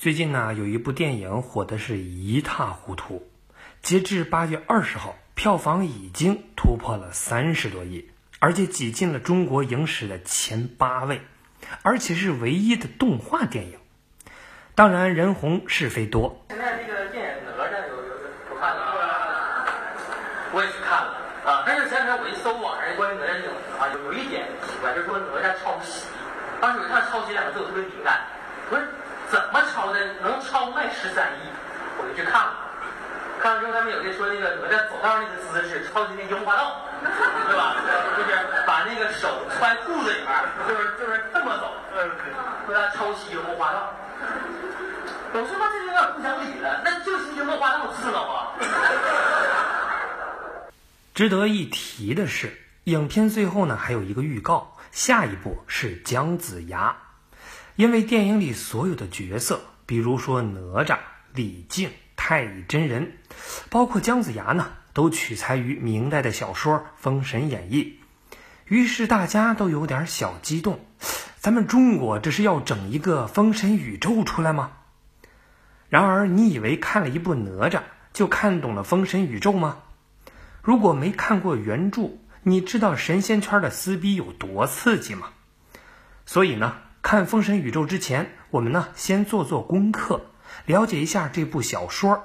最近呢，有一部电影火的是一塌糊涂。截至八月二十号，票房已经突破了三十多亿，而且挤进了中国影史的前八位，而且是唯一的动画电影。当然，人红是非多。现在这个电影哪吒有有有看了？我也去看了啊，但是前两天我一搜网上关于哪吒这种啊，有有一点奇怪，就是说哪吒抄袭。当时我看“抄袭”两个字，我特别敏感。我说怎么抄的？能超卖十三亿？我就去看了。看完之后，他们有的说那个哪吒走道那个姿势抄袭那樱花道，对吧？就是把那个手揣裤子里面，就是就是这么走，嗯说他抄袭樱花道。我说那这有点不讲理了，那就是樱花道刺挠啊。值得一提的是，影片最后呢还有一个预告，下一步是姜子牙。因为电影里所有的角色，比如说哪吒、李靖、太乙真人，包括姜子牙呢，都取材于明代的小说《封神演义》。于是大家都有点小激动，咱们中国这是要整一个封神宇宙出来吗？然而，你以为看了一部哪吒就看懂了封神宇宙吗？如果没看过原著，你知道神仙圈的撕逼有多刺激吗？所以呢？看《封神宇宙》之前，我们呢先做做功课，了解一下这部小说。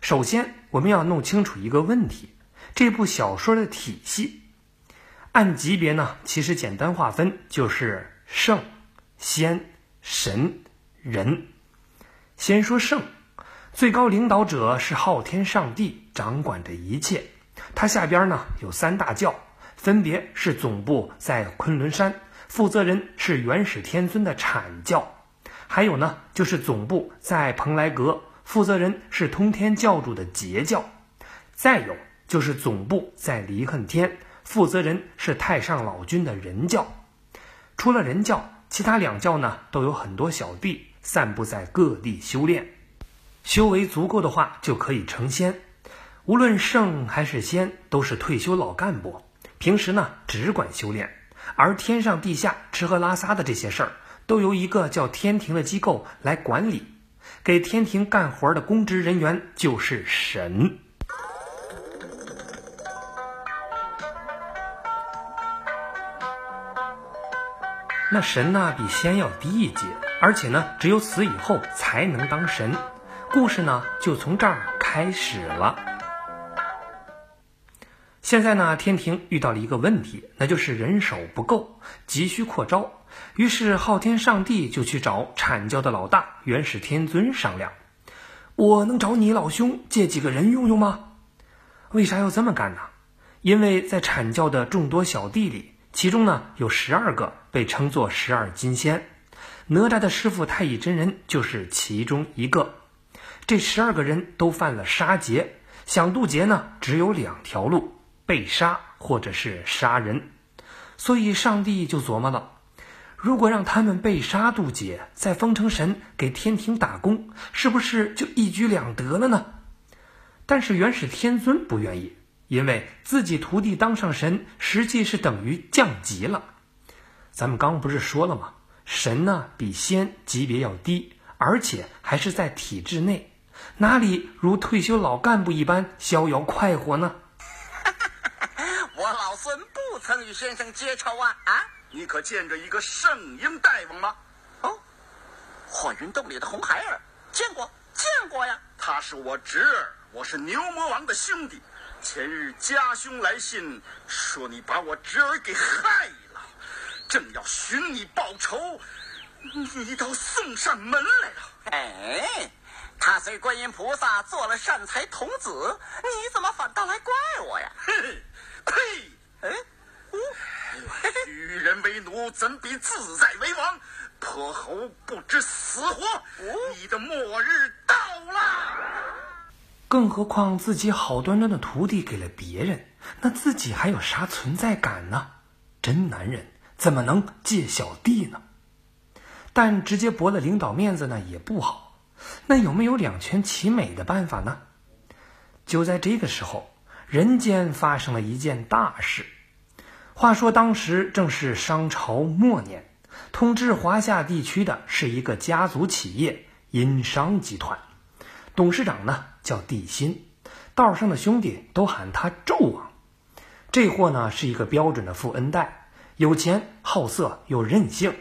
首先，我们要弄清楚一个问题：这部小说的体系，按级别呢，其实简单划分就是圣、仙、神、人。先说圣，最高领导者是昊天上帝，掌管着一切。他下边呢有三大教，分别是总部在昆仑山。负责人是元始天尊的阐教，还有呢，就是总部在蓬莱阁，负责人是通天教主的截教，再有就是总部在离恨天，负责人是太上老君的人教。除了人教，其他两教呢都有很多小弟散布在各地修炼，修为足够的话就可以成仙。无论圣还是仙，都是退休老干部，平时呢只管修炼。而天上地下吃喝拉撒的这些事儿，都由一个叫天庭的机构来管理。给天庭干活的公职人员就是神。那神呢，比仙要低一阶，而且呢，只有死以后才能当神。故事呢，就从这儿开始了。现在呢，天庭遇到了一个问题，那就是人手不够，急需扩招。于是昊天上帝就去找阐教的老大元始天尊商量：“我能找你老兄借几个人用用吗？”为啥要这么干呢？因为在阐教的众多小弟里，其中呢有十二个被称作十二金仙，哪吒的师傅太乙真人就是其中一个。这十二个人都犯了杀劫，想渡劫呢，只有两条路。被杀或者是杀人，所以上帝就琢磨了：如果让他们被杀渡劫，再封成神给天庭打工，是不是就一举两得了呢？但是元始天尊不愿意，因为自己徒弟当上神，实际是等于降级了。咱们刚不是说了吗？神呢比仙级别要低，而且还是在体制内，哪里如退休老干部一般逍遥快活呢？孙不曾与先生结仇啊啊！你可见着一个圣婴大王吗？哦，火云洞里的红孩儿，见过见过呀。他是我侄儿，我是牛魔王的兄弟。前日家兄来信说你把我侄儿给害了，正要寻你报仇，你倒送上门来了。哎，他随观音菩萨做了善财童子，你怎么反倒来怪我呀？嘿，呸！哎，与人为奴，怎比自在为王？泼猴不知死活，你的末日到了。更何况自己好端端的徒弟给了别人，那自己还有啥存在感呢？真男人怎么能借小弟呢？但直接驳了领导面子呢也不好。那有没有两全其美的办法呢？就在这个时候。人间发生了一件大事。话说当时正是商朝末年，统治华夏地区的是一个家族企业殷商集团，董事长呢叫帝辛，道上的兄弟都喊他纣王。这货呢是一个标准的富恩代，有钱好色又任性。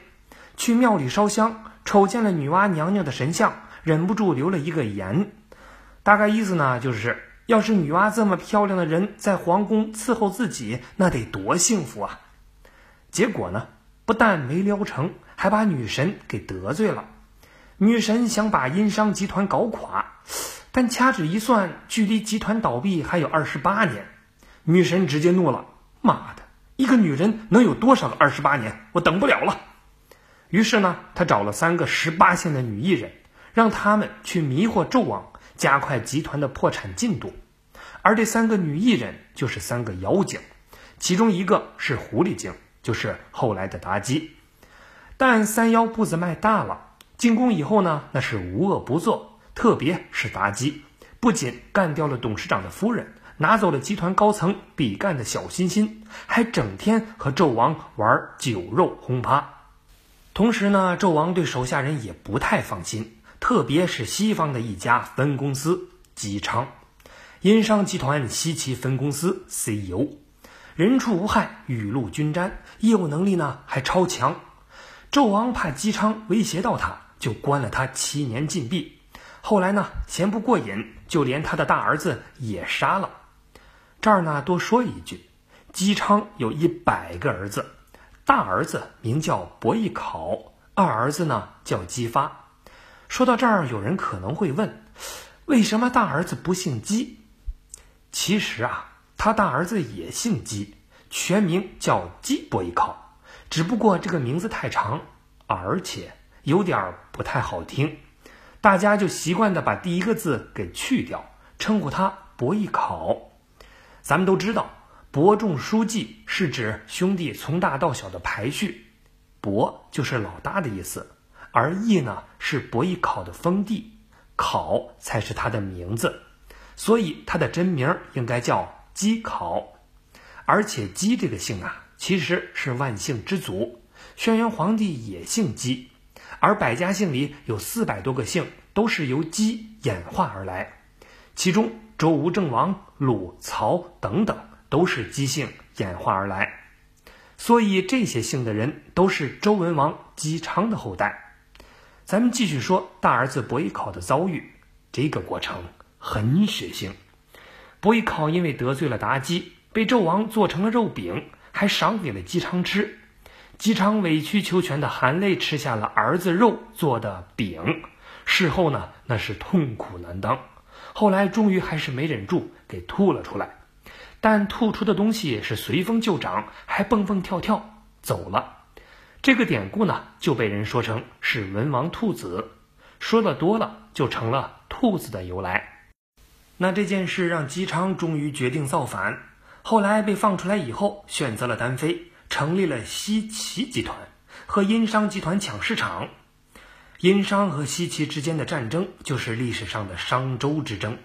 去庙里烧香，瞅见了女娲娘娘的神像，忍不住留了一个言，大概意思呢就是，要是女娲这么漂亮的人在皇宫伺候自己，那得多幸福啊！结果呢，不但没撩成，还把女神给得罪了。女神想把殷商集团搞垮，但掐指一算，距离集团倒闭还有二十八年。女神直接怒了：“妈的，一个女人能有多少个二十八年？我等不了了！”于是呢，她找了三个十八线的女艺人，让他们去迷惑纣王，加快集团的破产进度。而这三个女艺人就是三个妖精，其中一个是狐狸精，就是后来的妲己。但三妖步子迈大了。进宫以后呢，那是无恶不作，特别是妲己，不仅干掉了董事长的夫人，拿走了集团高层比干的小心心，还整天和纣王玩酒肉轰趴。同时呢，纣王对手下人也不太放心，特别是西方的一家分公司姬昌，殷商集团西岐分公司 CEO，人畜无害，雨露均沾，业务能力呢还超强。纣王怕姬昌威胁到他。就关了他七年禁闭。后来呢，嫌不过瘾，就连他的大儿子也杀了。这儿呢，多说一句，姬昌有一百个儿子，大儿子名叫伯邑考，二儿子呢叫姬发。说到这儿，有人可能会问，为什么大儿子不姓姬？其实啊，他大儿子也姓姬，全名叫姬伯邑考，只不过这个名字太长，而且。有点不太好听，大家就习惯的把第一个字给去掉，称呼他伯邑考。咱们都知道，伯仲叔季是指兄弟从大到小的排序，伯就是老大的意思，而邑呢是伯邑考的封地，考才是他的名字，所以他的真名应该叫姬考。而且姬这个姓啊，其实是万姓之祖，轩辕皇帝也姓姬。而百家姓里有四百多个姓，都是由姬演化而来，其中周吴郑王、鲁曹等等都是姬姓演化而来，所以这些姓的人都是周文王姬昌的后代。咱们继续说大儿子伯邑考的遭遇，这个过程很血腥。伯邑考因为得罪了妲己，被纣王做成了肉饼，还赏给了姬昌吃。姬昌委曲求全的含泪吃下了儿子肉做的饼，事后呢，那是痛苦难当。后来终于还是没忍住，给吐了出来。但吐出的东西是随风就长，还蹦蹦跳跳走了。这个典故呢，就被人说成是文王兔子，说的多了就成了兔子的由来。那这件事让姬昌终于决定造反，后来被放出来以后，选择了单飞。成立了西岐集团，和殷商集团抢市场。殷商和西岐之间的战争就是历史上的商周之争。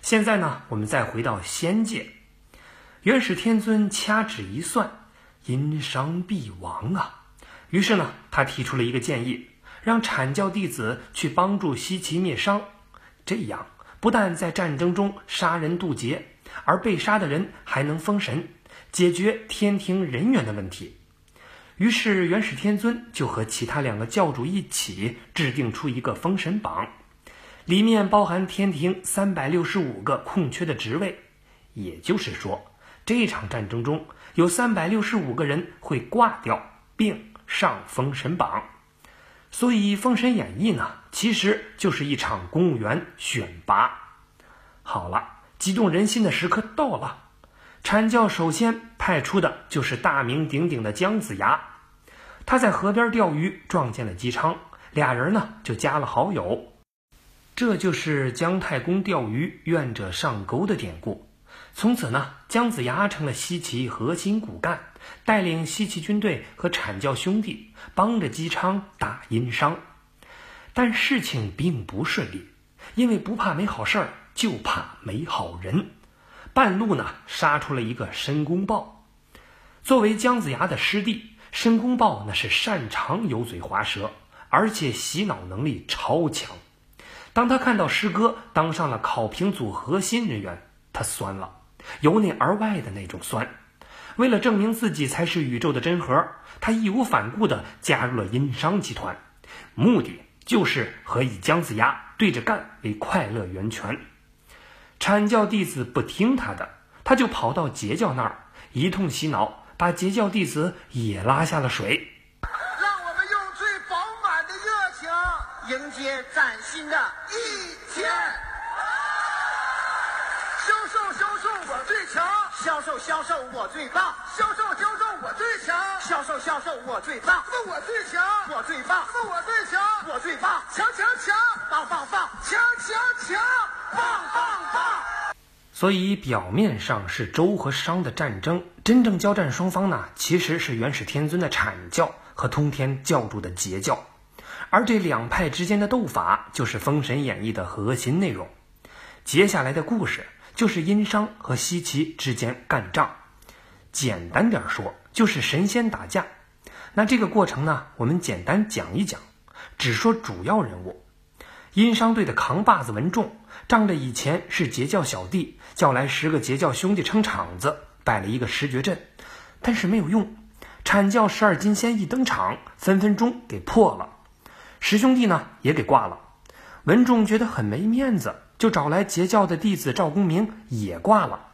现在呢，我们再回到仙界，元始天尊掐指一算，殷商必亡啊。于是呢，他提出了一个建议，让阐教弟子去帮助西岐灭商。这样不但在战争中杀人渡劫，而被杀的人还能封神。解决天庭人员的问题，于是元始天尊就和其他两个教主一起制定出一个封神榜，里面包含天庭三百六十五个空缺的职位。也就是说，这场战争中有三百六十五个人会挂掉并上封神榜。所以，《封神演义》呢，其实就是一场公务员选拔。好了，激动人心的时刻到了。阐教首先派出的就是大名鼎鼎的姜子牙，他在河边钓鱼，撞见了姬昌，俩人呢就加了好友。这就是姜太公钓鱼，愿者上钩的典故。从此呢，姜子牙成了西岐核心骨干，带领西岐军队和阐教兄弟帮着姬昌打殷商。但事情并不顺利，因为不怕没好事儿，就怕没好人。半路呢，杀出了一个申公豹。作为姜子牙的师弟，申公豹那是擅长油嘴滑舌，而且洗脑能力超强。当他看到师哥当上了考评组核心人员，他酸了，由内而外的那种酸。为了证明自己才是宇宙的真核，他义无反顾地加入了殷商集团，目的就是和以姜子牙对着干为快乐源泉。阐教弟子不听他的，他就跑到截教那儿一通洗脑，把截教弟子也拉下了水。让我们用最饱满的热情迎接崭新的一天。销售销售我最强，销售销售我最棒，销售销售我最强，销售销售我最棒，是我最强，我最棒，是我最强，我最棒，强强强，棒棒棒，强强强，棒棒棒。所以表面上是周和商的战争，真正交战双方呢，其实是元始天尊的阐教和通天教主的截教，而这两派之间的斗法就是《封神演义》的核心内容。接下来的故事就是殷商和西岐之间干仗，简单点说就是神仙打架。那这个过程呢，我们简单讲一讲，只说主要人物。殷商队的扛把子文仲，仗着以前是截教小弟，叫来十个截教兄弟撑场子，摆了一个十绝阵，但是没有用。阐教十二金仙一登场，分分钟给破了，十兄弟呢也给挂了。文仲觉得很没面子，就找来截教的弟子赵公明也挂了。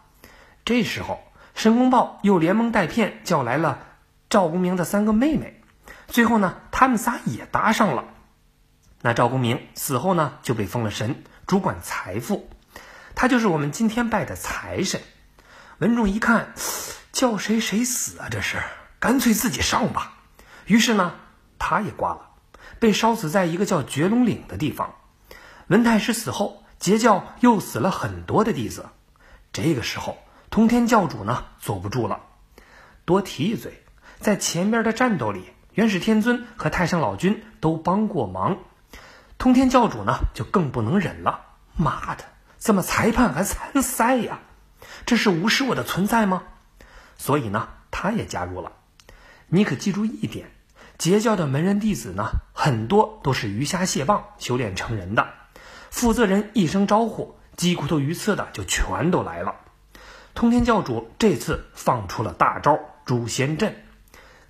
这时候，申公豹又连蒙带骗叫来了赵公明的三个妹妹，最后呢，他们仨也搭上了。那赵公明死后呢，就被封了神，主管财富，他就是我们今天拜的财神。文仲一看，叫谁谁死啊？这是干脆自己上吧。于是呢，他也挂了，被烧死在一个叫绝龙岭的地方。文太师死后，截教又死了很多的弟子。这个时候，通天教主呢坐不住了。多提一嘴，在前边的战斗里，元始天尊和太上老君都帮过忙。通天教主呢，就更不能忍了。妈的，怎么裁判还参赛呀？这是无视我的存在吗？所以呢，他也加入了。你可记住一点，截教的门人弟子呢，很多都是鱼虾蟹蚌修炼成人的。负责人一声招呼，鸡骨头鱼刺的就全都来了。通天教主这次放出了大招诛仙阵，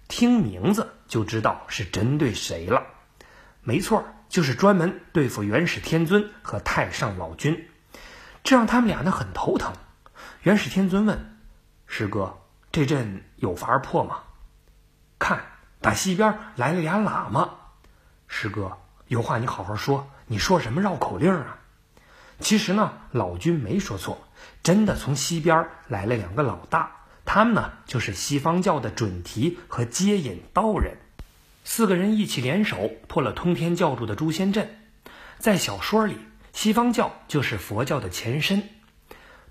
听名字就知道是针对谁了。没错。就是专门对付元始天尊和太上老君，这让他们俩呢很头疼。元始天尊问师哥：“这阵有法破吗？”看，打西边来了俩喇嘛。师哥，有话你好好说，你说什么绕口令啊？其实呢，老君没说错，真的从西边来了两个老大，他们呢就是西方教的准提和接引道人。四个人一起联手破了通天教主的诛仙阵。在小说里，西方教就是佛教的前身。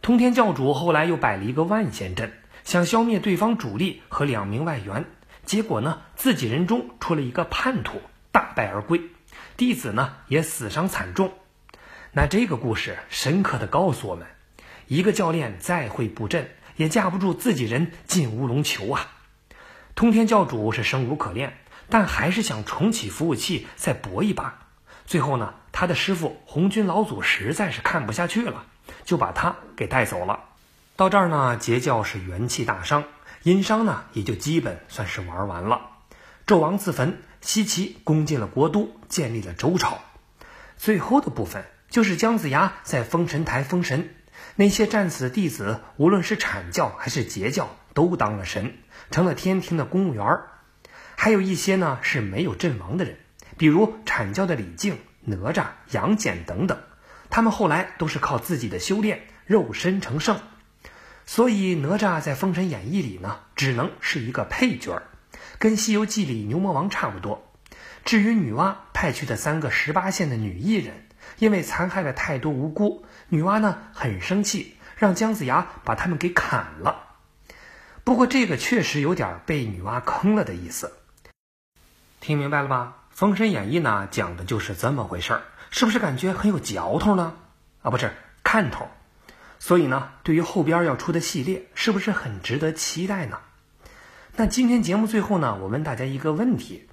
通天教主后来又摆了一个万仙阵，想消灭对方主力和两名外援。结果呢，自己人中出了一个叛徒，大败而归，弟子呢也死伤惨重。那这个故事深刻的告诉我们：一个教练再会布阵，也架不住自己人进乌龙球啊！通天教主是生无可恋。但还是想重启服务器再搏一把。最后呢，他的师傅红军老祖实在是看不下去了，就把他给带走了。到这儿呢，截教是元气大伤，殷商呢也就基本算是玩完了。纣王自焚，西岐攻进了国都，建立了周朝。最后的部分就是姜子牙在封神台封神，那些战死的弟子，无论是阐教还是截教，都当了神，成了天庭的公务员儿。还有一些呢是没有阵亡的人，比如阐教的李靖、哪吒、杨戬等等，他们后来都是靠自己的修炼肉身成圣，所以哪吒在《封神演义》里呢，只能是一个配角儿，跟《西游记》里牛魔王差不多。至于女娲派去的三个十八线的女艺人，因为残害了太多无辜，女娲呢很生气，让姜子牙把他们给砍了。不过这个确实有点被女娲坑了的意思。听明白了吧？《封神演义》呢，讲的就是这么回事儿，是不是感觉很有嚼头呢？啊，不是看头。所以呢，对于后边要出的系列，是不是很值得期待呢？那今天节目最后呢，我问大家一个问题：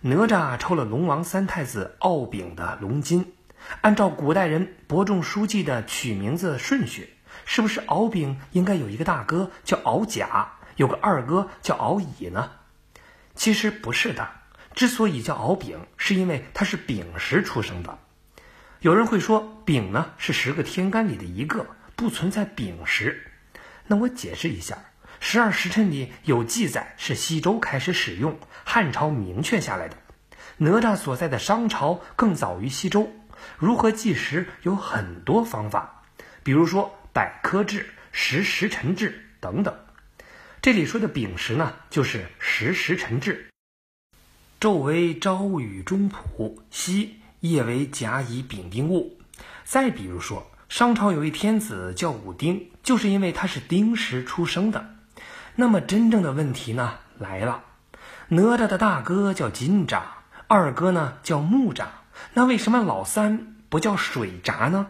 哪吒抽了龙王三太子敖丙的龙筋，按照古代人伯仲叔季的取名字顺序，是不是敖丙应该有一个大哥叫敖甲，有个二哥叫敖乙呢？其实不是的。之所以叫敖丙，是因为他是丙时出生的。有人会说，丙呢是十个天干里的一个，不存在丙时。那我解释一下，十二时辰里有记载是西周开始使用，汉朝明确下来的。哪吒所在的商朝更早于西周。如何计时有很多方法，比如说百科制、十时辰制等等。这里说的丙时呢，就是十时辰制。昼为朝雨中卜，夕夜为甲乙丙丁戊。再比如说，商朝有一天子叫武丁，就是因为他是丁时出生的。那么真正的问题呢来了，哪吒的大哥叫金吒，二哥呢叫木吒，那为什么老三不叫水吒呢？